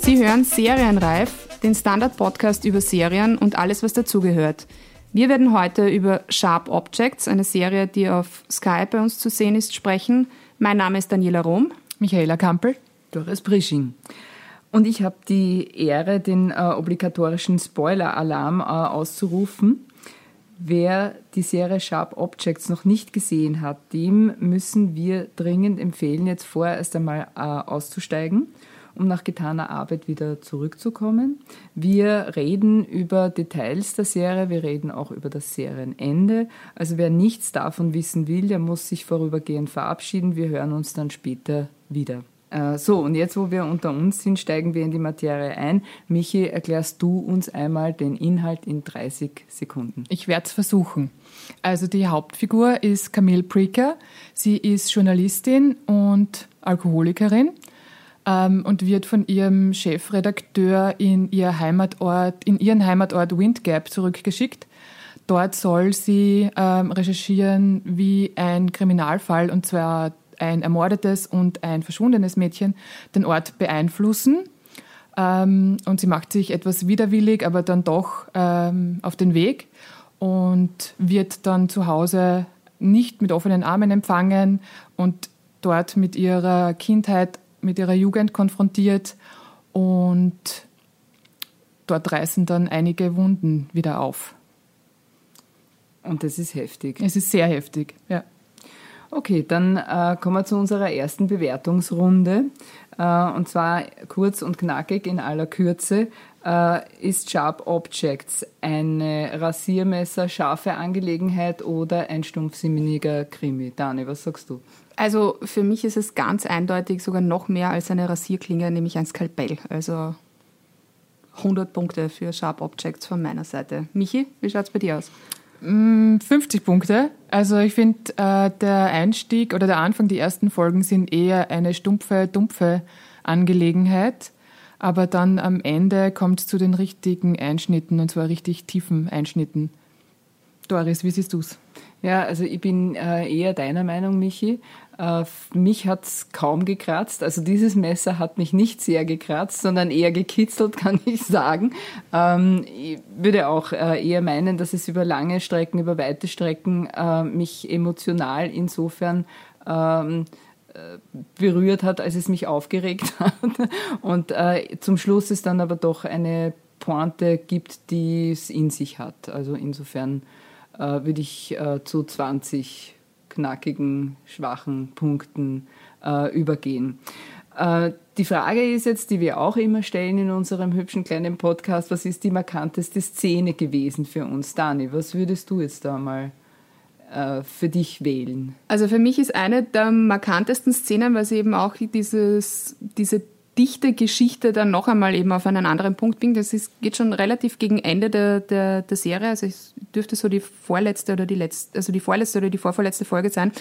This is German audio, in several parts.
Sie hören Serienreif, den Standard-Podcast über Serien und alles, was dazugehört. Wir werden heute über Sharp Objects, eine Serie, die auf Sky bei uns zu sehen ist, sprechen. Mein Name ist Daniela Rom. Michaela Kampel. Doris Brisching. Und ich habe die Ehre, den äh, obligatorischen Spoiler-Alarm äh, auszurufen. Wer die Serie Sharp Objects noch nicht gesehen hat, dem müssen wir dringend empfehlen, jetzt vorerst einmal äh, auszusteigen um nach getaner Arbeit wieder zurückzukommen. Wir reden über Details der Serie, wir reden auch über das Serienende. Also wer nichts davon wissen will, der muss sich vorübergehend verabschieden. Wir hören uns dann später wieder. Äh, so, und jetzt, wo wir unter uns sind, steigen wir in die Materie ein. Michi, erklärst du uns einmal den Inhalt in 30 Sekunden? Ich werde es versuchen. Also die Hauptfigur ist Camille Preaker. Sie ist Journalistin und Alkoholikerin ähm, und wird von ihrem Chefredakteur in, ihr Heimatort, in ihren Heimatort Windgap zurückgeschickt. Dort soll sie ähm, recherchieren, wie ein Kriminalfall, und zwar ein ermordetes und ein verschwundenes Mädchen, den Ort beeinflussen. Ähm, und sie macht sich etwas widerwillig, aber dann doch ähm, auf den Weg und wird dann zu Hause nicht mit offenen Armen empfangen und dort mit ihrer Kindheit mit ihrer Jugend konfrontiert und dort reißen dann einige Wunden wieder auf. Und das ist heftig. Es ist sehr heftig, ja. Okay, dann äh, kommen wir zu unserer ersten Bewertungsrunde. Äh, und zwar kurz und knackig in aller Kürze. Äh, ist Sharp Objects eine Rasiermesser scharfe Angelegenheit oder ein stumpfsinniger Krimi? Dani, was sagst du? Also für mich ist es ganz eindeutig sogar noch mehr als eine Rasierklinge, nämlich ein Skalpell. Also 100 Punkte für Sharp Objects von meiner Seite. Michi, wie schaut es bei dir aus? 50 mm, Punkte. Also ich finde, äh, der Einstieg oder der Anfang, die ersten Folgen sind eher eine stumpfe, dumpfe Angelegenheit. Aber dann am Ende kommt es zu den richtigen Einschnitten und zwar richtig tiefen Einschnitten. Doris, wie siehst du es? Ja, also ich bin äh, eher deiner Meinung, Michi. Äh, mich hat's kaum gekratzt. Also dieses Messer hat mich nicht sehr gekratzt, sondern eher gekitzelt, kann ich sagen. Ähm, ich würde auch äh, eher meinen, dass es über lange Strecken, über weite Strecken mich emotional insofern ähm, äh, berührt hat, als es mich aufgeregt hat. Und zum Schluss es dann aber doch eine Pointe gibt, die es in sich hat. Also insofern äh, würde ich zu 20 knackigen, schwachen Punkten äh, übergehen. Äh, die Frage ist jetzt, die wir auch immer stellen in unserem hübschen kleinen Podcast, was ist die markanteste Szene gewesen für uns? Dani, was würdest du jetzt da mal äh, für dich wählen? Also für mich ist eine der markantesten Szenen, weil sie eben auch dieses, diese dichte Geschichte dann noch einmal eben auf einen anderen Punkt bringt. Das ist, geht schon relativ gegen Ende der, der, der Serie. Also es dürfte so die vorletzte oder die letzte, also die vorletzte oder die vorvorletzte Folge sein.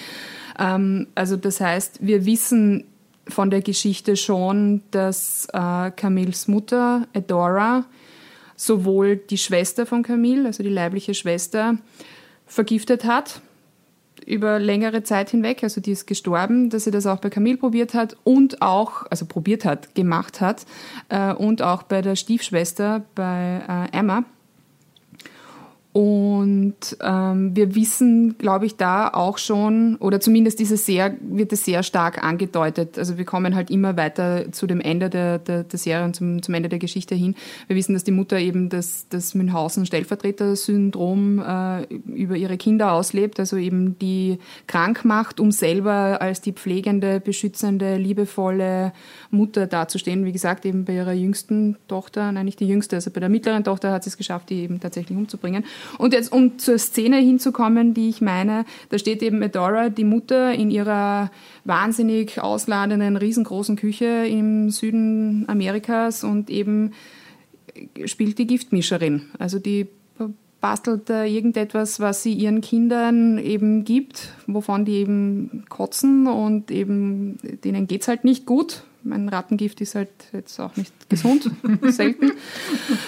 Ähm, also das heißt, wir wissen von der Geschichte schon, dass äh, Camilles Mutter, Adora, sowohl die Schwester von Camille, also die leibliche Schwester, vergiftet hat über längere Zeit hinweg, also die ist gestorben, dass sie das auch bei Camille probiert hat und auch, also probiert hat, gemacht hat äh, und auch bei der Stiefschwester, bei äh, Emma. Und ähm, wir wissen, glaube ich, da auch schon, oder zumindest ist es sehr, wird es sehr stark angedeutet. Also wir kommen halt immer weiter zu dem Ende der, der, der Serie und zum, zum Ende der Geschichte hin. Wir wissen, dass die Mutter eben das, das Münchhausen-Stellvertreter-Syndrom äh, über ihre Kinder auslebt, also eben die krank macht, um selber als die pflegende, beschützende, liebevolle Mutter dazustehen. Wie gesagt, eben bei ihrer jüngsten Tochter, nein, nicht die jüngste, also bei der mittleren Tochter hat sie es geschafft, die eben tatsächlich umzubringen. Und jetzt, um zur Szene hinzukommen, die ich meine, da steht eben Adora, die Mutter, in ihrer wahnsinnig ausladenden, riesengroßen Küche im Süden Amerikas und eben spielt die Giftmischerin. Also die bastelt da irgendetwas, was sie ihren Kindern eben gibt, wovon die eben kotzen und eben denen geht's halt nicht gut, mein Rattengift ist halt jetzt auch nicht gesund, selten.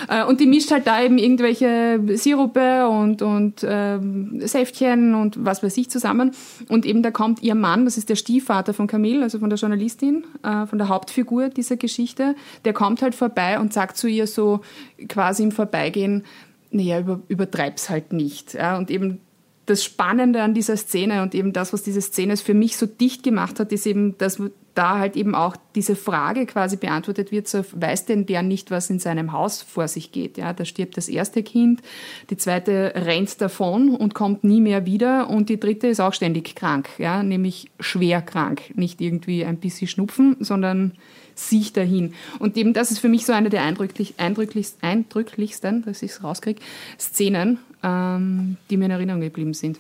Äh, und die mischt halt da eben irgendwelche Sirupe und, und ähm, Säftchen und was weiß ich zusammen. Und eben da kommt ihr Mann, das ist der Stiefvater von Camille, also von der Journalistin, äh, von der Hauptfigur dieser Geschichte, der kommt halt vorbei und sagt zu ihr so quasi im Vorbeigehen, naja, über, übertreib's halt nicht. Ja? Und eben das Spannende an dieser Szene und eben das, was diese Szene für mich so dicht gemacht hat, ist eben, dass da halt eben auch diese Frage quasi beantwortet wird, so weiß denn der nicht, was in seinem Haus vor sich geht? Ja, da stirbt das erste Kind, die zweite rennt davon und kommt nie mehr wieder und die dritte ist auch ständig krank, ja, nämlich schwer krank, nicht irgendwie ein bisschen Schnupfen, sondern sich dahin. Und eben das ist für mich so eine der eindrücklich, eindrücklichsten, eindrücklichsten dass ich es rauskriege, Szenen, ähm, die mir in Erinnerung geblieben sind.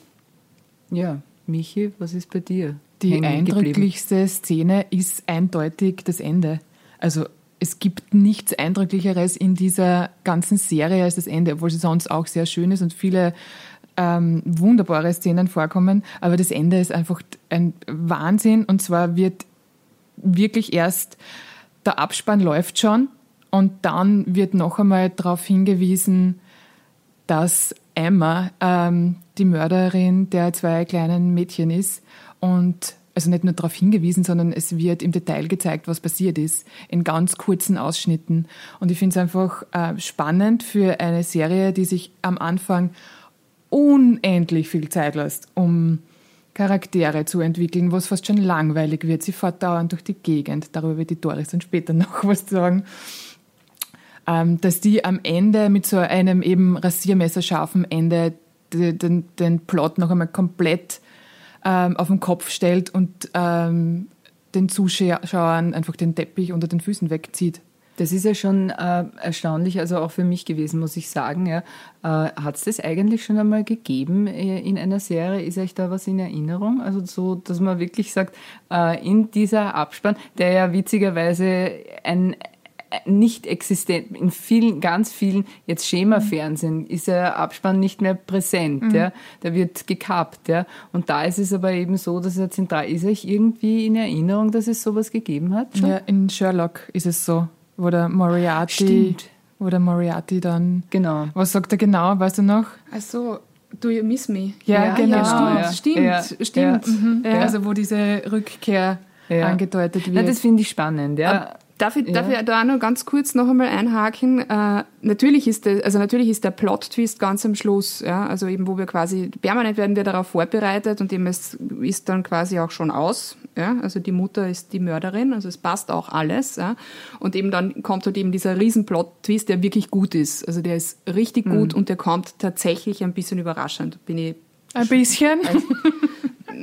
Ja, Michi, was ist bei dir? Die eindrücklichste Szene ist eindeutig das Ende. Also es gibt nichts Eindrücklicheres in dieser ganzen Serie als das Ende, obwohl sie sonst auch sehr schön ist und viele ähm, wunderbare Szenen vorkommen. Aber das Ende ist einfach ein Wahnsinn und zwar wird wirklich erst der Abspann läuft schon und dann wird noch einmal darauf hingewiesen, dass Emma ähm, die Mörderin der zwei kleinen Mädchen ist und also nicht nur darauf hingewiesen, sondern es wird im Detail gezeigt, was passiert ist, in ganz kurzen Ausschnitten. Und ich finde es einfach äh, spannend für eine Serie, die sich am Anfang unendlich viel Zeit lässt, um Charaktere zu entwickeln, was fast schon langweilig wird. Sie fährt dauernd durch die Gegend. Darüber wird die Doris dann später noch was sagen. Ähm, dass die am Ende mit so einem eben rasiermesserscharfen Ende den, den, Plot noch einmal komplett ähm, auf den Kopf stellt und ähm, den Zuschauern einfach den Teppich unter den Füßen wegzieht. Das ist ja schon äh, erstaunlich, also auch für mich gewesen, muss ich sagen. Ja. Äh, Hat es das eigentlich schon einmal gegeben äh, in einer Serie? Ist euch da was in Erinnerung? Also so, dass man wirklich sagt, äh, in dieser Abspann, der ja witzigerweise ein nicht existent. In vielen, ganz vielen, jetzt Schema-Fernsehen ist der Abspann nicht mehr präsent, mhm. ja. Der wird gekappt, ja. Und da ist es aber eben so, dass er zentral, ist euch irgendwie in Erinnerung, dass es sowas gegeben hat? Schon? Ja, in Sherlock ist es so wo der Moriarty, Stimmt. wo der Moriarty dann, genau. was sagt er genau, weißt du noch? Also Do you miss me? Ja, ja genau. Ja, stimmt, ja. stimmt, stimmt. Mhm. Also wo diese Rückkehr angedeutet wird. Na, das finde ich spannend, ja. Darf ich, ja. darf ich da noch ganz kurz noch einmal einhaken? Äh, natürlich ist der, also natürlich ist der Plot-Twist ganz am Schluss, ja, also eben, wo wir quasi, permanent werden wir darauf vorbereitet und eben es ist dann quasi auch schon aus, ja, also die Mutter ist die Mörderin, also es passt auch alles, ja, und eben dann kommt halt eben dieser riesen Plot-Twist, der wirklich gut ist, also der ist richtig gut mhm. und der kommt tatsächlich ein bisschen überraschend, bin ich ein bisschen.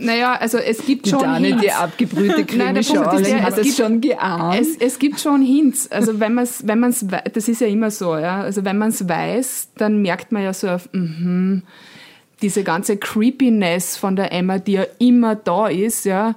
Naja, also es gibt schon Dani, Hints. die abgebrühte Krimischauerin hat es, es schon geahnt. Es, es gibt schon Hints. Also wenn man es, wenn man's, das ist ja immer so, ja. Also wenn man es weiß, dann merkt man ja so auf, mhm, diese ganze Creepiness von der Emma, die ja immer da ist, ja,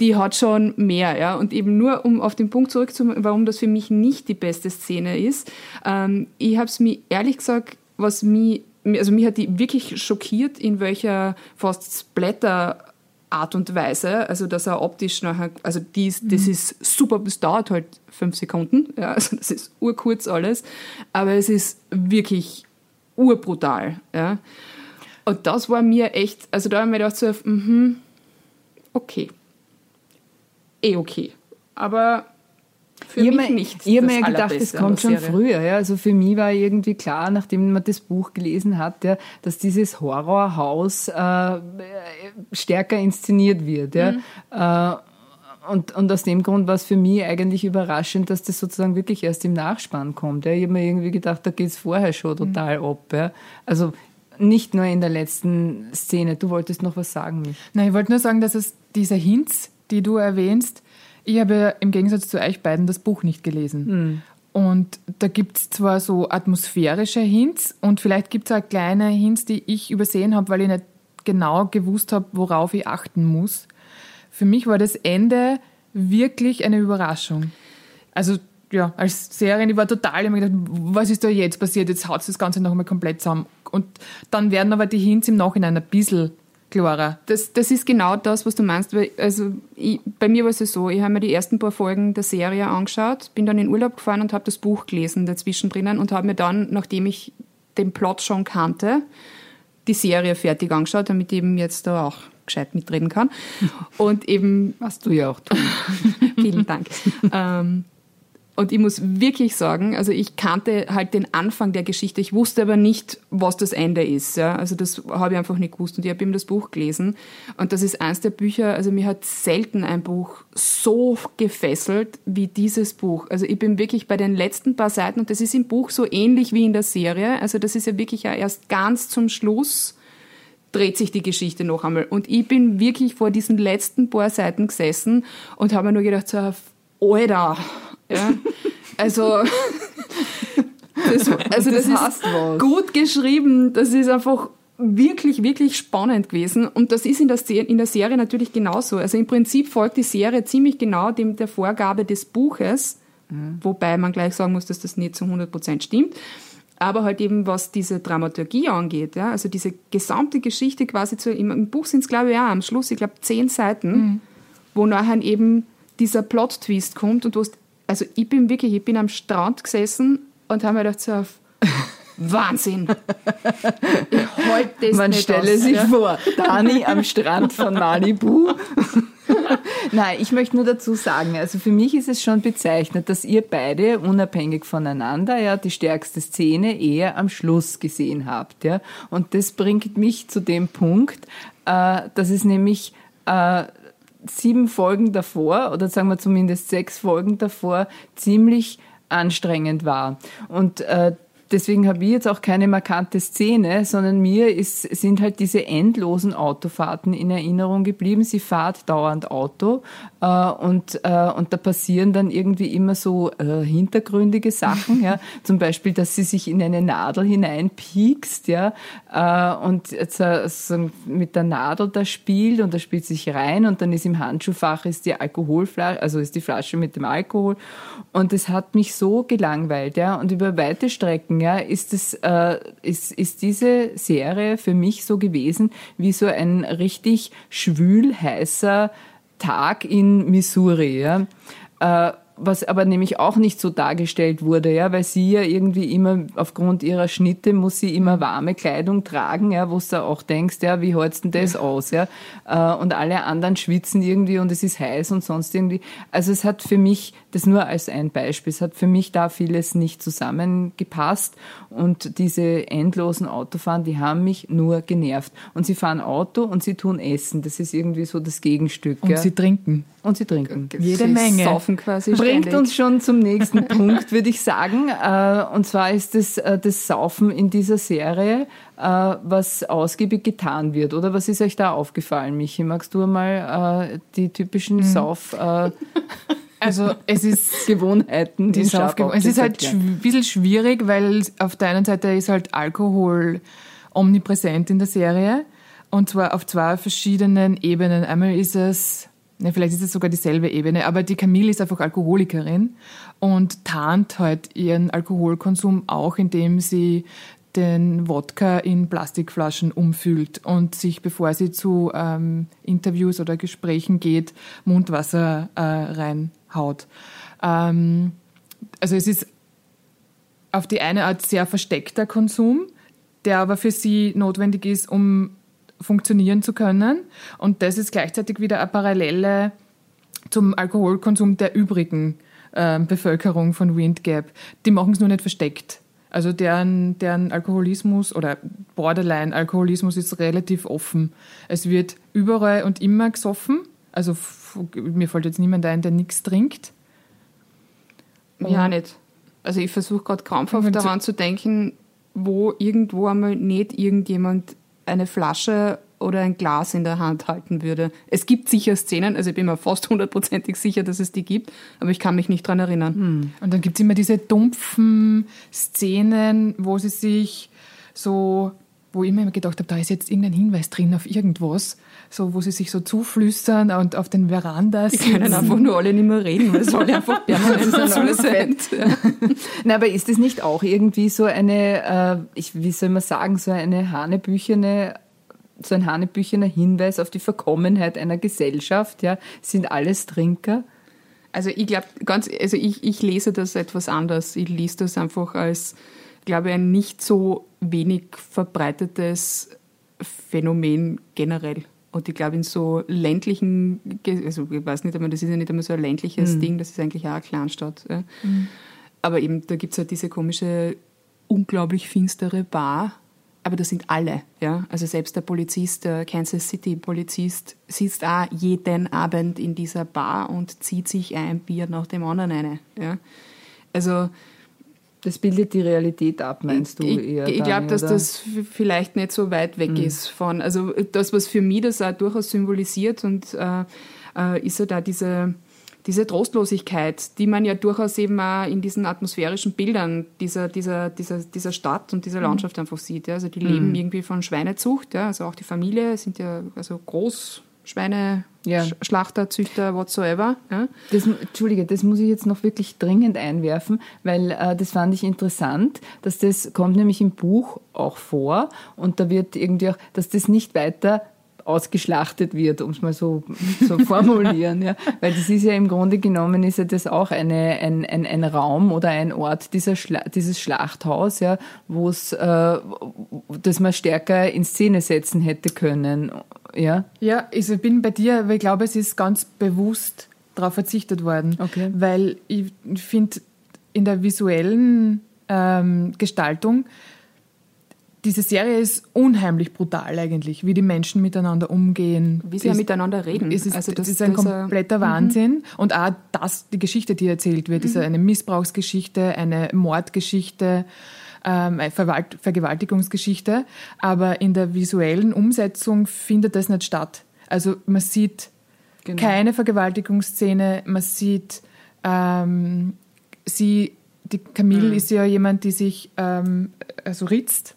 die hat schon mehr, ja. Und eben nur, um auf den Punkt zurückzukommen, warum das für mich nicht die beste Szene ist. Ähm, ich habe es mir ehrlich gesagt, was mich also mich hat die wirklich schockiert, in welcher fast Splatter Art und Weise, also dass er optisch nachher, also dies, das mhm. ist super, es dauert halt fünf Sekunden, ja, also das ist urkurz alles, aber es ist wirklich urbrutal, ja. Und das war mir echt, also da habe ich mir gedacht so, mhm, okay, eh okay, aber für ich mich nicht. Ich habe mir gedacht, es kommt schon früher. Ja. Also für mich war irgendwie klar, nachdem man das Buch gelesen hat, ja, dass dieses Horrorhaus äh, stärker inszeniert wird. Ja. Mhm. Äh, und, und aus dem Grund war es für mich eigentlich überraschend, dass das sozusagen wirklich erst im Nachspann kommt. Ja. Ich habe mir irgendwie gedacht, da geht es vorher schon mhm. total mhm. ab. Ja. Also nicht nur in der letzten Szene. Du wolltest noch was sagen, mich. Nein, ich wollte nur sagen, dass es diese Hints, die du erwähnst, ich habe im Gegensatz zu euch beiden das Buch nicht gelesen. Mhm. Und da gibt es zwar so atmosphärische Hints und vielleicht gibt es auch kleine Hints, die ich übersehen habe, weil ich nicht genau gewusst habe, worauf ich achten muss. Für mich war das Ende wirklich eine Überraschung. Also ja, als Serie, ich war total, ich habe gedacht, was ist da jetzt passiert? Jetzt haut das Ganze noch einmal komplett zusammen. Und dann werden aber die Hints im Nachhinein ein bisschen klarer. Das, das ist genau das, was du meinst. Also ich, bei mir war es ja so, ich habe mir die ersten paar Folgen der Serie angeschaut, bin dann in Urlaub gefahren und habe das Buch gelesen dazwischen drinnen und habe mir dann, nachdem ich den Plot schon kannte, die Serie fertig angeschaut, damit ich eben jetzt da auch gescheit mitreden kann. Und eben... Was du ja auch tun. Vielen Dank. ähm, und ich muss wirklich sagen, also ich kannte halt den Anfang der Geschichte, ich wusste aber nicht, was das Ende ist. Ja? Also das habe ich einfach nicht gewusst. Und ich habe eben das Buch gelesen. Und das ist eins der Bücher, also mir hat selten ein Buch so gefesselt wie dieses Buch. Also ich bin wirklich bei den letzten paar Seiten, und das ist im Buch so ähnlich wie in der Serie. Also das ist ja wirklich ja erst ganz zum Schluss dreht sich die Geschichte noch einmal. Und ich bin wirklich vor diesen letzten paar Seiten gesessen und habe mir nur gedacht, so, Alter, ja? Also, das, also das, das ist was. gut geschrieben. Das ist einfach wirklich, wirklich spannend gewesen. Und das ist in der, in der Serie natürlich genauso. Also im Prinzip folgt die Serie ziemlich genau dem der Vorgabe des Buches, mhm. wobei man gleich sagen muss, dass das nicht zu 100 Prozent stimmt. Aber halt eben, was diese Dramaturgie angeht, ja, also diese gesamte Geschichte quasi zu, im, im Buch sind es, glaube ich, auch am Schluss, ich glaube, zehn Seiten, mhm. wo nachher eben dieser Plot-Twist kommt und du hast also ich bin wirklich, ich bin am Strand gesessen und habe mir gedacht, so auf Wahnsinn. Ich halte das Man nicht stelle aus, sich ja? vor, Dani am Strand von Malibu. Nein, ich möchte nur dazu sagen, also für mich ist es schon bezeichnet, dass ihr beide unabhängig voneinander ja die stärkste Szene eher am Schluss gesehen habt, ja. Und das bringt mich zu dem Punkt, äh, dass es nämlich äh, sieben Folgen davor oder sagen wir zumindest sechs Folgen davor ziemlich anstrengend war. Und äh, deswegen habe ich jetzt auch keine markante Szene, sondern mir ist, sind halt diese endlosen Autofahrten in Erinnerung geblieben. Sie fahrt dauernd Auto und, äh, und da passieren dann irgendwie immer so äh, hintergründige Sachen, ja. Zum Beispiel, dass sie sich in eine Nadel hineinpiekst, ja, äh, und jetzt, äh, so mit der Nadel da spielt und da spielt sich rein und dann ist im Handschuhfach ist die Alkoholflasche, also ist die Flasche mit dem Alkohol. Und es hat mich so gelangweilt, ja, und über weite Strecken ja, ist, es, äh, ist, ist diese Serie für mich so gewesen wie so ein richtig schwül heißer Tag in Missouri. Ja. Äh, was aber nämlich auch nicht so dargestellt wurde, ja, weil sie ja irgendwie immer aufgrund ihrer Schnitte muss sie immer warme Kleidung tragen, ja, wo du auch denkst, ja, wie hältst denn das aus, ja? Äh, und alle anderen schwitzen irgendwie und es ist heiß und sonst irgendwie. Also es hat für mich, das nur als ein Beispiel, es hat für mich da vieles nicht zusammengepasst und diese endlosen Autofahren, die haben mich nur genervt. Und sie fahren Auto und sie tun Essen, das ist irgendwie so das Gegenstück. Und ja. sie trinken. Und sie trinken. Jede sie Menge. Saufen quasi Bringt uns schon zum nächsten Punkt, würde ich sagen. Äh, und zwar ist es äh, das Saufen in dieser Serie, äh, was ausgiebig getan wird. Oder was ist euch da aufgefallen, Michi? Magst du mal die typischen mhm. Sauf... Also es ist Gewohnheiten, die Es ist halt ein bisschen schwierig, weil auf der einen Seite ist halt Alkohol omnipräsent in der Serie und zwar auf zwei verschiedenen Ebenen. Einmal ist es ja, vielleicht ist es sogar dieselbe Ebene, aber die Camille ist einfach Alkoholikerin und tarnt halt ihren Alkoholkonsum auch, indem sie den Wodka in Plastikflaschen umfüllt und sich, bevor sie zu ähm, Interviews oder Gesprächen geht, Mundwasser äh, reinhaut. Ähm, also es ist auf die eine Art sehr versteckter Konsum, der aber für sie notwendig ist, um funktionieren zu können. Und das ist gleichzeitig wieder eine Parallele zum Alkoholkonsum der übrigen äh, Bevölkerung von Windgap. Die machen es nur nicht versteckt. Also deren, deren Alkoholismus oder Borderline-Alkoholismus ist relativ offen. Es wird überall und immer gesoffen. Also mir fällt jetzt niemand ein, der nichts trinkt. Ja, nicht. Also ich versuche gerade krampfhaft daran zu denken, wo irgendwo einmal nicht irgendjemand eine Flasche oder ein Glas in der Hand halten würde. Es gibt sicher Szenen, also ich bin mir fast hundertprozentig sicher, dass es die gibt, aber ich kann mich nicht dran erinnern. Hm. Und dann gibt es immer diese dumpfen Szenen, wo sie sich so, wo ich mir gedacht habe, da ist jetzt irgendein Hinweis drin auf irgendwas, so wo sie sich so zuflüstern und auf den Verandas. Die können einfach nur alle nicht mehr reden, weil es soll einfach permanent sein. Na, aber ist das nicht auch irgendwie so eine, äh, ich, wie soll man sagen, so eine hanebüchene so ein hanebüchener Hinweis auf die Verkommenheit einer Gesellschaft, ja, sind alles Trinker. Also ich glaube, ganz, also ich, ich lese das etwas anders. Ich lese das einfach als, glaube ich, ein nicht so wenig verbreitetes Phänomen generell. Und ich glaube, in so ländlichen, also ich weiß nicht einmal, das ist ja nicht einmal so ein ländliches mhm. Ding, das ist eigentlich auch eine Kleinstadt. Ja. Mhm. Aber eben, da gibt es halt diese komische, unglaublich finstere Bar. Aber das sind alle, ja. Also selbst der Polizist, der Kansas City Polizist, sitzt auch jeden Abend in dieser Bar und zieht sich ein Bier nach dem anderen eine, ja. Also, das bildet die Realität ab, meinst du ich, eher? Ich, glaube, dass das vielleicht nicht so weit weg mhm. ist von, also das, was für mich das auch durchaus symbolisiert und äh, äh, ist ja da diese, diese Trostlosigkeit, die man ja durchaus eben auch in diesen atmosphärischen Bildern dieser, dieser, dieser, dieser Stadt und dieser mhm. Landschaft einfach sieht. Ja. Also die mhm. leben irgendwie von Schweinezucht, ja. also auch die Familie sind ja also groß Schweine, ja. Schlachter, Züchter, whatsoever. Ja. Das, Entschuldige, das muss ich jetzt noch wirklich dringend einwerfen, weil äh, das fand ich interessant, dass das kommt nämlich im Buch auch vor und da wird irgendwie auch, dass das nicht weiter ausgeschlachtet wird, um es mal so zu formulieren. ja. Weil das ist ja im Grunde genommen ist ja das auch eine, ein, ein, ein Raum oder ein Ort, dieser Schla dieses Schlachthaus, ja, wo es, äh, das man stärker in Szene setzen hätte können. Ja, ja also ich bin bei dir, weil ich glaube, es ist ganz bewusst darauf verzichtet worden. Okay. Weil ich finde, in der visuellen ähm, Gestaltung diese Serie ist unheimlich brutal eigentlich, wie die Menschen miteinander umgehen. Wie sie ist, ja miteinander reden. Es ist, also das, ist ein kompletter Wahnsinn. Mhm. Und auch das, die Geschichte, die erzählt wird, mhm. ist eine Missbrauchsgeschichte, eine Mordgeschichte, ähm, eine Vergewaltigungsgeschichte. Aber in der visuellen Umsetzung findet das nicht statt. Also man sieht genau. keine Vergewaltigungsszene, man sieht ähm, sie die Camille mhm. ist ja jemand, die sich ähm, also ritzt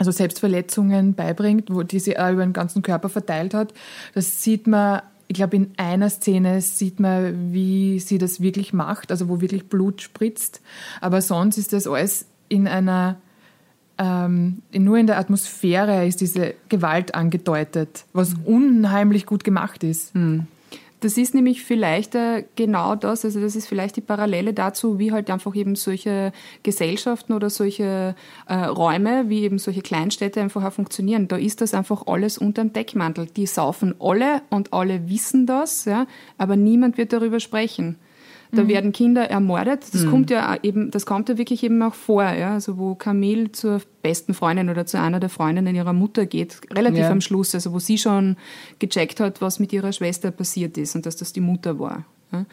also Selbstverletzungen beibringt, wo die sie über den ganzen Körper verteilt hat. Das sieht man, ich glaube, in einer Szene sieht man, wie sie das wirklich macht, also wo wirklich Blut spritzt. Aber sonst ist das alles in einer, ähm, nur in der Atmosphäre ist diese Gewalt angedeutet, was mhm. unheimlich gut gemacht ist. Mhm. Das ist nämlich vielleicht äh, genau das, also das ist vielleicht die Parallele dazu, wie halt einfach eben solche Gesellschaften oder solche äh, Räume, wie eben solche Kleinstädte einfach auch funktionieren. Da ist das einfach alles unter dem Deckmantel. Die saufen alle und alle wissen das, ja, aber niemand wird darüber sprechen. Da mhm. werden Kinder ermordet. Das mhm. kommt ja eben, das kommt ja wirklich eben auch vor, ja. Also wo Camille zur besten Freundin oder zu einer der Freundinnen ihrer Mutter geht, relativ ja. am Schluss, also wo sie schon gecheckt hat, was mit ihrer Schwester passiert ist und dass das die Mutter war. Ja.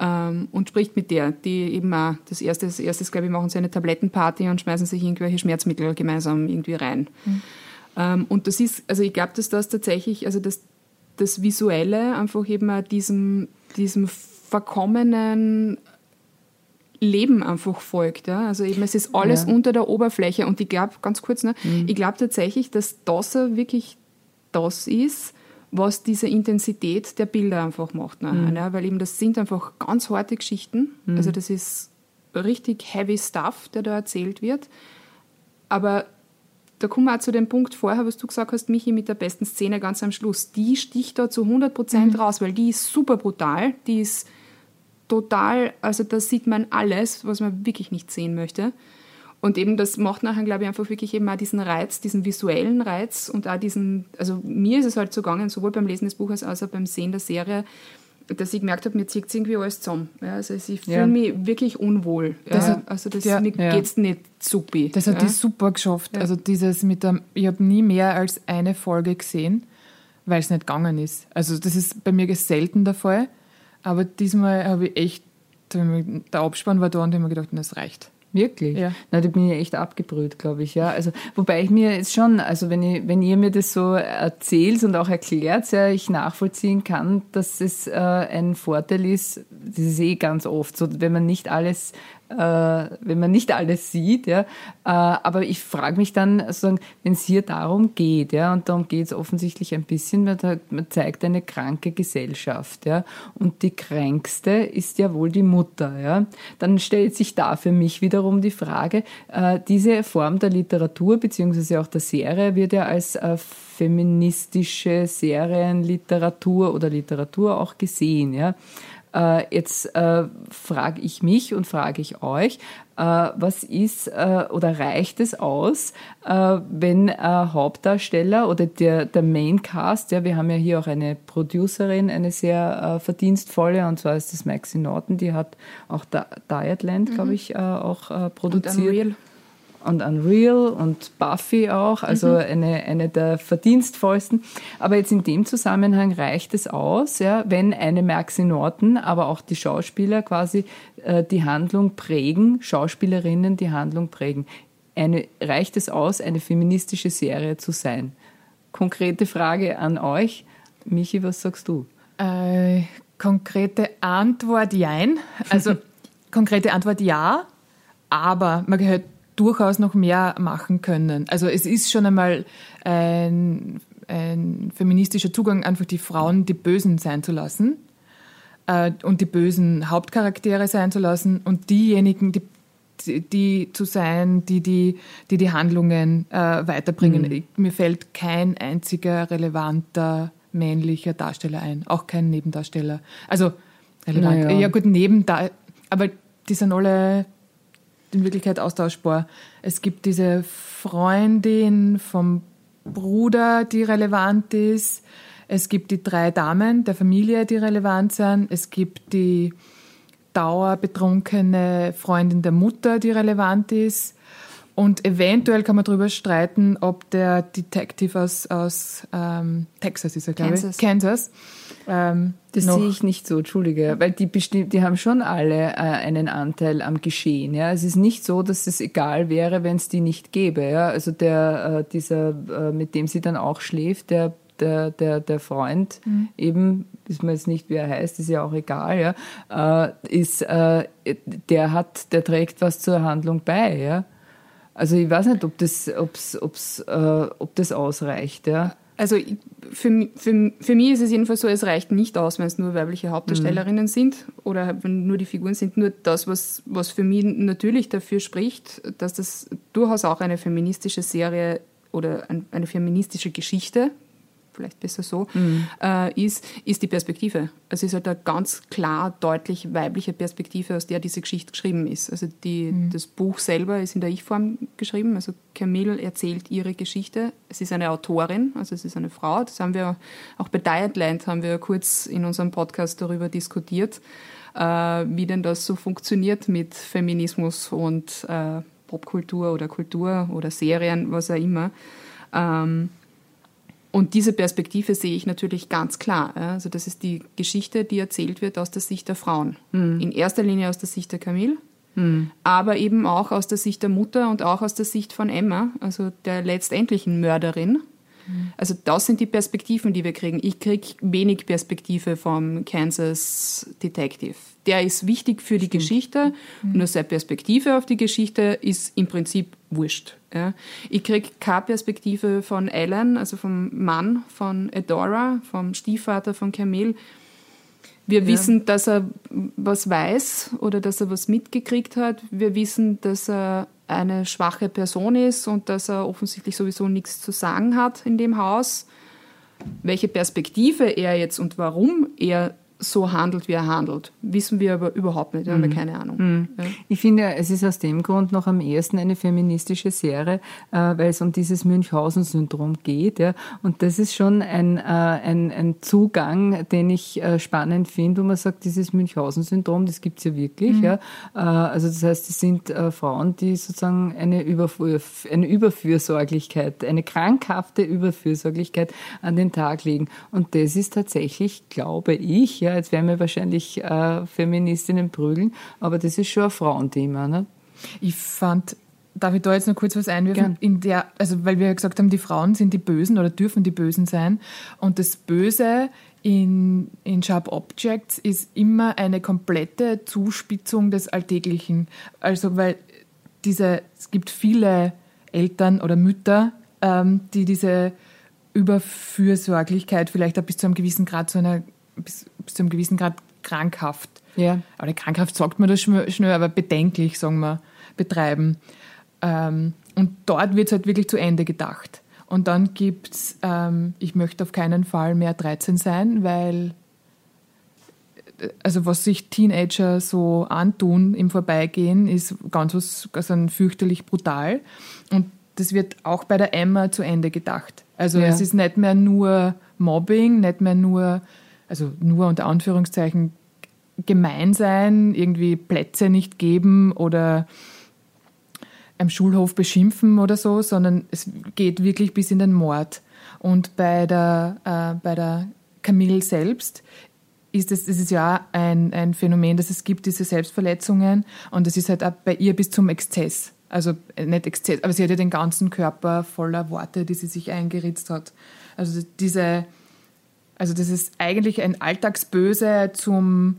Ähm, und spricht mit der, die eben auch das erste, das erste, glaube ich, machen sie eine Tablettenparty und schmeißen sich irgendwelche Schmerzmittel gemeinsam irgendwie rein. Mhm. Ähm, und das ist, also ich glaube, dass das tatsächlich, also das, das Visuelle einfach eben auch diesem, diesem verkommenen Leben einfach folgt. Ja? Also eben, es ist alles ja. unter der Oberfläche. Und ich glaube, ganz kurz, ne, mhm. ich glaube tatsächlich, dass das wirklich das ist, was diese Intensität der Bilder einfach macht. Ne? Mhm. Ja? Weil eben das sind einfach ganz harte Geschichten. Mhm. Also das ist richtig heavy stuff, der da erzählt wird. Aber da kommen wir auch zu dem Punkt vorher, was du gesagt hast, Michi, mit der besten Szene ganz am Schluss. Die sticht da zu 100 Prozent mhm. raus, weil die ist super brutal. Die ist total, also da sieht man alles, was man wirklich nicht sehen möchte. Und eben das macht nachher, glaube ich, einfach wirklich eben auch diesen Reiz, diesen visuellen Reiz und auch diesen, also mir ist es halt so gegangen, sowohl beim Lesen des Buches als auch beim Sehen der Serie, dass ich gemerkt habe, mir zieht es irgendwie alles zusammen. Ja, also ich fühle ja. mich wirklich unwohl. Das ja, hat, also das, ja, mir ja. geht es nicht supi. Das hat die super geschafft. Also dieses mit dem, ich habe nie mehr als eine Folge gesehen, weil es nicht gegangen ist. Also das ist bei mir selten der Fall. Aber diesmal habe ich echt, der Abspann war da und ich habe mir gedacht, das reicht. Wirklich? Ja. Na, da bin ich echt abgebrüht, glaube ich, ja. Also, wobei ich mir jetzt schon, also wenn, ich, wenn ihr mir das so erzählt und auch erklärt, ja, ich nachvollziehen kann, dass es äh, ein Vorteil ist, das ist eh ganz oft so, wenn man nicht alles wenn man nicht alles sieht. Ja. Äh, aber ich frage mich dann, wenn es hier darum geht, ja, und darum geht es offensichtlich ein bisschen, man, zeigt eine kranke Gesellschaft, ja, und die kränkste ist ja wohl die Mutter, ja. Dann stellt sich da für mich wiederum die Frage, äh, diese Form der Literatur beziehungsweise auch der Serie wird ja als äh, feministische Serienliteratur oder Literatur auch gesehen, ja. Äh, jetzt äh, frage ich mich und frage ich euch, äh, was ist äh, oder reicht es aus, äh, wenn äh, Hauptdarsteller oder der, der Maincast, ja, wir haben ja hier auch eine Producerin, eine sehr verdienstvolle, und zwar ist das Maxi Norton, die hat auch Dietland, mhm. glaube ich, auch produziert und Unreal und Buffy auch, also mhm. eine, eine der verdienstvollsten. Aber jetzt in dem Zusammenhang reicht es aus, ja, wenn eine Maxi Norton, aber auch die Schauspieler quasi äh, die Handlung prägen, Schauspielerinnen die Handlung prägen. Eine, reicht es aus, eine feministische Serie zu sein? Konkrete Frage an euch. Michi, was sagst du? Äh, konkrete Antwort jein. Also konkrete Antwort ja, aber man gehört durchaus noch mehr machen können. Also es ist schon einmal ein, ein feministischer Zugang, einfach die Frauen die Bösen sein zu lassen äh, und die bösen Hauptcharaktere sein zu lassen und diejenigen, die die zu sein, die die, die, die Handlungen äh, weiterbringen. Mhm. Mir fällt kein einziger relevanter männlicher Darsteller ein, auch kein Nebendarsteller. Also relevant, naja. ja gut, Nebendarsteller, aber die sind alle in Wirklichkeit austauschbar. Es gibt diese Freundin vom Bruder, die relevant ist. Es gibt die drei Damen der Familie, die relevant sind. Es gibt die dauerbetrunkene Freundin der Mutter, die relevant ist. Und eventuell kann man darüber streiten, ob der Detective aus, aus ähm, Texas ist er, glaube ich. Kansas. Ähm, das sehe ich nicht so, entschuldige, weil die bestimmt, die haben schon alle äh, einen Anteil am Geschehen. Ja, es ist nicht so, dass es egal wäre, wenn es die nicht gäbe. Ja, also der äh, dieser, äh, mit dem sie dann auch schläft, der der, der, der Freund mhm. eben, wissen wir jetzt nicht, wie er heißt, ist ja auch egal, ja, äh, ist, äh, der hat, der trägt was zur Handlung bei, ja. Also ich weiß nicht, ob das, ob's, ob's, äh, ob das ausreicht, ja. Also für, für, für mich ist es jedenfalls so, es reicht nicht aus, wenn es nur weibliche Hauptdarstellerinnen mhm. sind oder wenn nur die Figuren sind. Nur das, was, was für mich natürlich dafür spricht, dass das durchaus auch eine feministische Serie oder ein, eine feministische Geschichte vielleicht besser so, mhm. äh, ist, ist die Perspektive. Es ist halt eine ganz klar, deutlich weibliche Perspektive, aus der diese Geschichte geschrieben ist. Also die, mhm. das Buch selber ist in der Ich-Form geschrieben. Also Camille erzählt ihre Geschichte. Es ist eine Autorin, also es ist eine Frau. Das haben wir auch bei Dietland haben wir kurz in unserem Podcast darüber diskutiert, äh, wie denn das so funktioniert mit Feminismus und äh, Popkultur oder Kultur oder Serien, was auch immer. Ähm, und diese Perspektive sehe ich natürlich ganz klar. Also das ist die Geschichte, die erzählt wird aus der Sicht der Frauen. Mhm. In erster Linie aus der Sicht der Camille, mhm. aber eben auch aus der Sicht der Mutter und auch aus der Sicht von Emma, also der letztendlichen Mörderin. Also das sind die Perspektiven, die wir kriegen. Ich kriege wenig Perspektive vom Kansas Detective. Der ist wichtig für die Stimmt. Geschichte, mhm. nur seine Perspektive auf die Geschichte ist im Prinzip wurscht. Ja. Ich kriege keine Perspektive von Alan, also vom Mann von Adora, vom Stiefvater von Camille. Wir ja. wissen, dass er was weiß oder dass er was mitgekriegt hat. Wir wissen, dass er eine schwache Person ist und dass er offensichtlich sowieso nichts zu sagen hat in dem Haus. Welche Perspektive er jetzt und warum er so handelt, wie er handelt. Wissen wir aber überhaupt nicht, haben wir mhm. keine Ahnung. Mhm. Ja. Ich finde, es ist aus dem Grund noch am ehesten eine feministische Serie, äh, weil es um dieses Münchhausen-Syndrom geht. Ja. Und das ist schon ein, äh, ein, ein Zugang, den ich äh, spannend finde, wo man sagt, dieses Münchhausen-Syndrom, das gibt's ja wirklich. Mhm. Ja. Also das heißt, es sind Frauen, die sozusagen eine, Überfür eine Überfürsorglichkeit, eine krankhafte Überfürsorglichkeit an den Tag legen. Und das ist tatsächlich, glaube ich, ja, ja, jetzt werden wir wahrscheinlich äh, Feministinnen prügeln, aber das ist schon ein Frauenthema. Ne? Ich fand Darf ich da jetzt noch kurz was einwerfen? Gern. In der, also weil wir ja gesagt haben, die Frauen sind die Bösen oder dürfen die Bösen sein. Und das Böse in, in Sharp Objects ist immer eine komplette Zuspitzung des Alltäglichen. Also, weil diese, es gibt viele Eltern oder Mütter, ähm, die diese Überfürsorglichkeit vielleicht auch bis zu einem gewissen Grad zu einer, bis, bis zu einem gewissen Grad krankhaft. Ja. Oder krankhaft sagt man das schnell, aber bedenklich, sagen wir, betreiben. Ähm, und dort wird es halt wirklich zu Ende gedacht. Und dann gibt es, ähm, ich möchte auf keinen Fall mehr 13 sein, weil, also was sich Teenager so antun im Vorbeigehen, ist ganz was, also fürchterlich brutal. Und das wird auch bei der Emma zu Ende gedacht. Also ja. es ist nicht mehr nur Mobbing, nicht mehr nur, also nur unter Anführungszeichen gemein sein, irgendwie Plätze nicht geben oder am Schulhof beschimpfen oder so, sondern es geht wirklich bis in den Mord. Und bei der, äh, bei der Camille selbst ist es, es ist ja ein, ein Phänomen, dass es gibt, diese Selbstverletzungen und es ist halt auch bei ihr bis zum Exzess. Also äh, nicht Exzess, aber sie hat ja den ganzen Körper voller Worte, die sie sich eingeritzt hat. Also diese, also das ist eigentlich ein Alltagsböse zum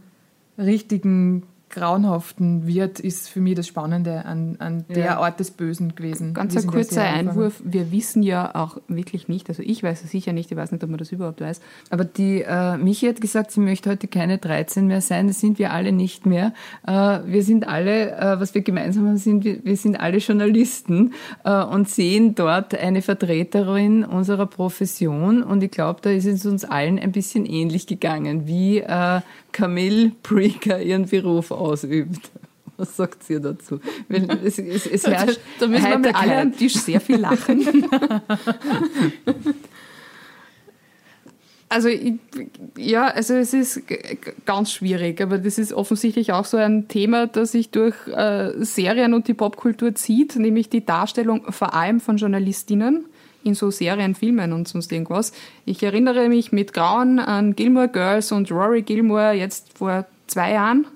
richtigen grauenhaften wird, ist für mich das Spannende an, an der ja. Art des Bösen gewesen. Ganz ein kurzer Einwurf. Wir wissen ja auch wirklich nicht, also ich weiß es sicher nicht, ich weiß nicht, ob man das überhaupt weiß. Aber die äh, Michi hat gesagt, sie möchte heute keine 13 mehr sein. Das sind wir alle nicht mehr. Äh, wir sind alle, äh, was wir gemeinsam haben, sind, wir, wir sind alle Journalisten äh, und sehen dort eine Vertreterin unserer Profession. Und ich glaube, da ist es uns allen ein bisschen ähnlich gegangen, wie äh, Camille Preaker ihren Beruf ausübt. Was sagt ihr dazu? Es, es, es herrscht da müssen wir mit alle am Tisch sehr viel lachen. Also ja, also es ist ganz schwierig, aber das ist offensichtlich auch so ein Thema, das sich durch äh, Serien und die Popkultur zieht, nämlich die Darstellung vor allem von Journalistinnen in so Serien, Filmen und sonst irgendwas. Ich erinnere mich mit Grauen an Gilmore Girls und Rory Gilmore jetzt vor zwei Jahren.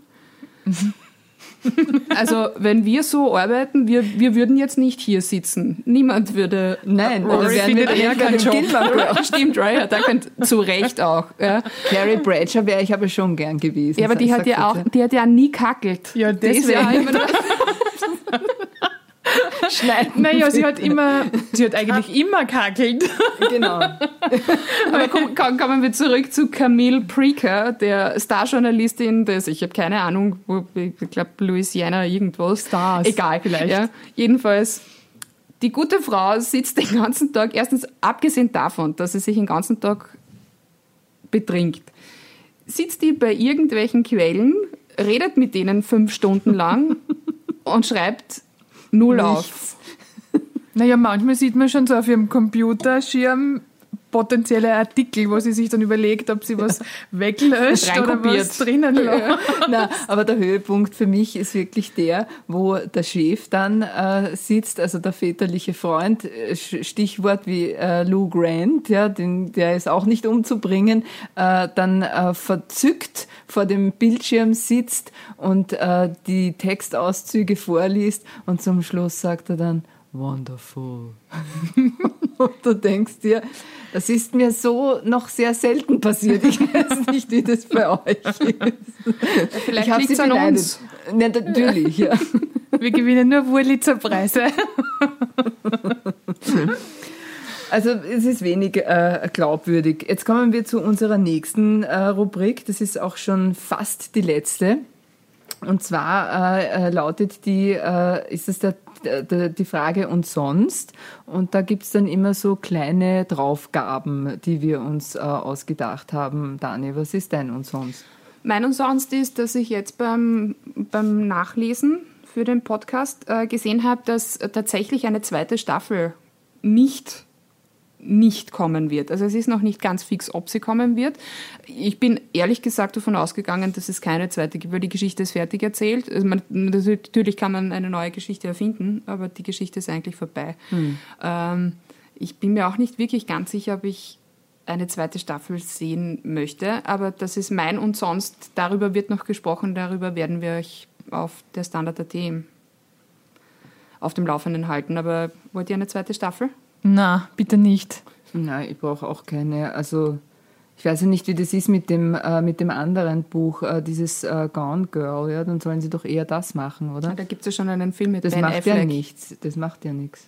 Also, wenn wir so arbeiten, wir, wir würden jetzt nicht hier sitzen. Niemand würde. Nein, Rory wären wir eher keinen Job. Stimmt, da könnt, zu Recht auch. Ja. Carrie Bradshaw wäre ich aber schon gern gewesen. Ja, aber die hat ja auch, die hat ja nie kackelt. Ja, deswegen. schneiden. Naja, sie hat immer, sie hat eigentlich immer kackelt. Genau. Aber komm, kommen wir zurück zu Camille Preaker, der Starjournalistin des, ich habe keine Ahnung, ich glaube Louisiana irgendwo. Stars. Egal, vielleicht. Ja, jedenfalls, die gute Frau sitzt den ganzen Tag, erstens abgesehen davon, dass sie sich den ganzen Tag betrinkt, sitzt die bei irgendwelchen Quellen, redet mit denen fünf Stunden lang und schreibt null Nichts. auf. Naja, manchmal sieht man schon so auf ihrem Computerschirm potenzielle Artikel, wo sie sich dann überlegt, ob sie was weglöscht oder was drinnen ja. Na, aber der Höhepunkt für mich ist wirklich der, wo der Chef dann äh, sitzt, also der väterliche Freund, äh, Stichwort wie äh, Lou Grant, ja, den, der ist auch nicht umzubringen, äh, dann äh, verzückt vor dem Bildschirm sitzt und äh, die Textauszüge vorliest und zum Schluss sagt er dann, wonderful. und du denkst dir, das ist mir so noch sehr selten passiert. Ich weiß nicht, wie das bei euch ist. Vielleicht liegt es an uns. Ja, natürlich, ja. Wir gewinnen nur Wurlitzer-Preise. Also es ist wenig äh, glaubwürdig. Jetzt kommen wir zu unserer nächsten äh, Rubrik. Das ist auch schon fast die letzte. Und zwar äh, äh lautet die, äh, ist es der die Frage und sonst. Und da gibt es dann immer so kleine Draufgaben, die wir uns äh, ausgedacht haben. Dani, was ist dein und sonst? Mein und sonst ist, dass ich jetzt beim, beim Nachlesen für den Podcast äh, gesehen habe, dass tatsächlich eine zweite Staffel nicht nicht kommen wird. Also es ist noch nicht ganz fix, ob sie kommen wird. Ich bin ehrlich gesagt davon ausgegangen, dass es keine zweite gibt, weil die Geschichte ist fertig erzählt. Also man, natürlich kann man eine neue Geschichte erfinden, aber die Geschichte ist eigentlich vorbei. Hm. Ähm, ich bin mir auch nicht wirklich ganz sicher, ob ich eine zweite Staffel sehen möchte, aber das ist mein und sonst. Darüber wird noch gesprochen, darüber werden wir euch auf der Standard.at auf dem Laufenden halten. Aber wollt ihr eine zweite Staffel? Na, bitte nicht. Nein, ich brauche auch keine. Also ich weiß ja nicht, wie das ist mit dem, äh, mit dem anderen Buch, äh, dieses äh, Gone Girl, ja, dann sollen sie doch eher das machen, oder? Da gibt es ja schon einen Film mit das Ben macht Affleck. ja nichts. Das macht ja nichts.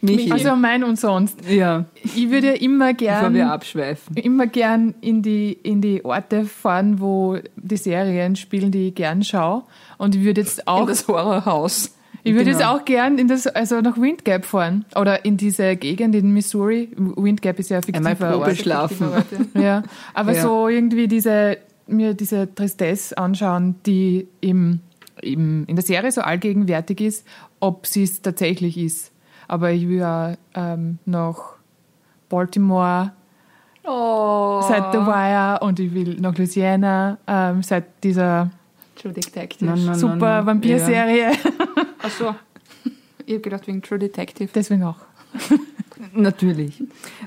Michi. Also mein und sonst. Ja, Ich würde ja immer bevor wir gern, abschweifen. immer gern in die, in die Orte fahren, wo die Serien spielen, die ich gern schaue. Und ich würde jetzt auch In das Horrorhaus. Ich würde Genau. jetzt auch gern in das, also nach Windgap fahren. Oder in diese Gegend in Missouri. Windgap ist ja fiktiver Ort. schlafen. Ja, aber Ja. so irgendwie diese, mir diese Tristesse anschauen, die im, im, in der Serie so allgegenwärtig ist, ob sie es tatsächlich ist. Aber ich will ja ähm, nach Baltimore Oh. seit The Wire und ich will nach Louisiana ähm, seit dieser True Detective. Nein, nein. super Vampirserie. Ach so. Ich habe gedacht wegen True Detective. Deswegen auch. Natürlich.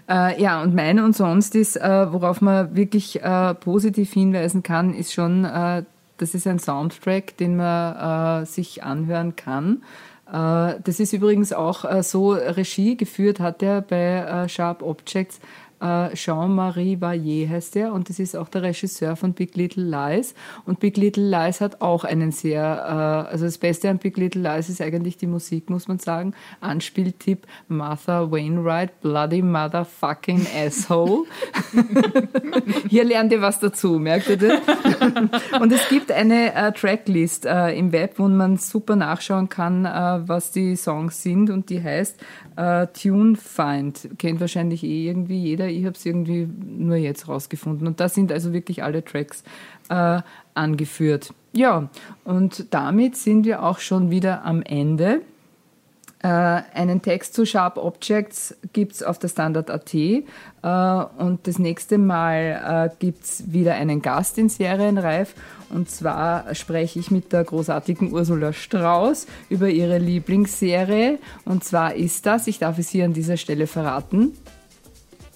Äh, ja, und meine und sonst ist, äh, worauf man wirklich äh, positiv hinweisen kann, ist schon, äh, das ist ein Soundtrack, den man äh, sich anhören kann. Äh, das ist übrigens auch so, Regie geführt hat er bei Sharp Objects. Äh, Jean-Marie Vaillet heißt er und das ist auch der Regisseur von Big Little Lies. Und Big Little Lies hat auch einen sehr, äh, also das Beste an Big Little Lies ist eigentlich die Musik, muss man sagen. Anspieltipp Martha Wainwright, Bloody Motherfucking Asshole. Hier lernt ihr was dazu, merkt ihr das? Und es gibt eine äh, Tracklist im Web, wo man super nachschauen kann, was die Songs sind und die heißt Tune Find. Kennt wahrscheinlich eh irgendwie jeder. Ich habe es irgendwie nur jetzt rausgefunden. Und da sind also wirklich alle Tracks äh, angeführt. Ja, und damit sind wir auch schon wieder am Ende. Äh, einen Text zu Sharp Objects gibt's auf der Standard.at äh, und das nächste Mal äh, gibt's wieder einen Gast in Serienreif und zwar spreche ich mit der großartigen Ursula Strauß über ihre Lieblingsserie und zwar ist das, ich darf es hier an dieser Stelle verraten,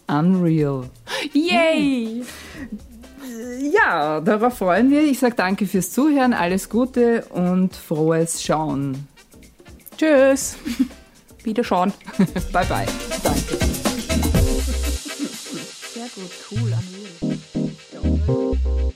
Unreal. Yay! Ja, darauf freuen wir. Ich sage danke fürs Zuhören, alles Gute und frohes Schauen. Tschüss. Wieder schauen. Bye bye. Danke. Sehr gut, cool, Unreal.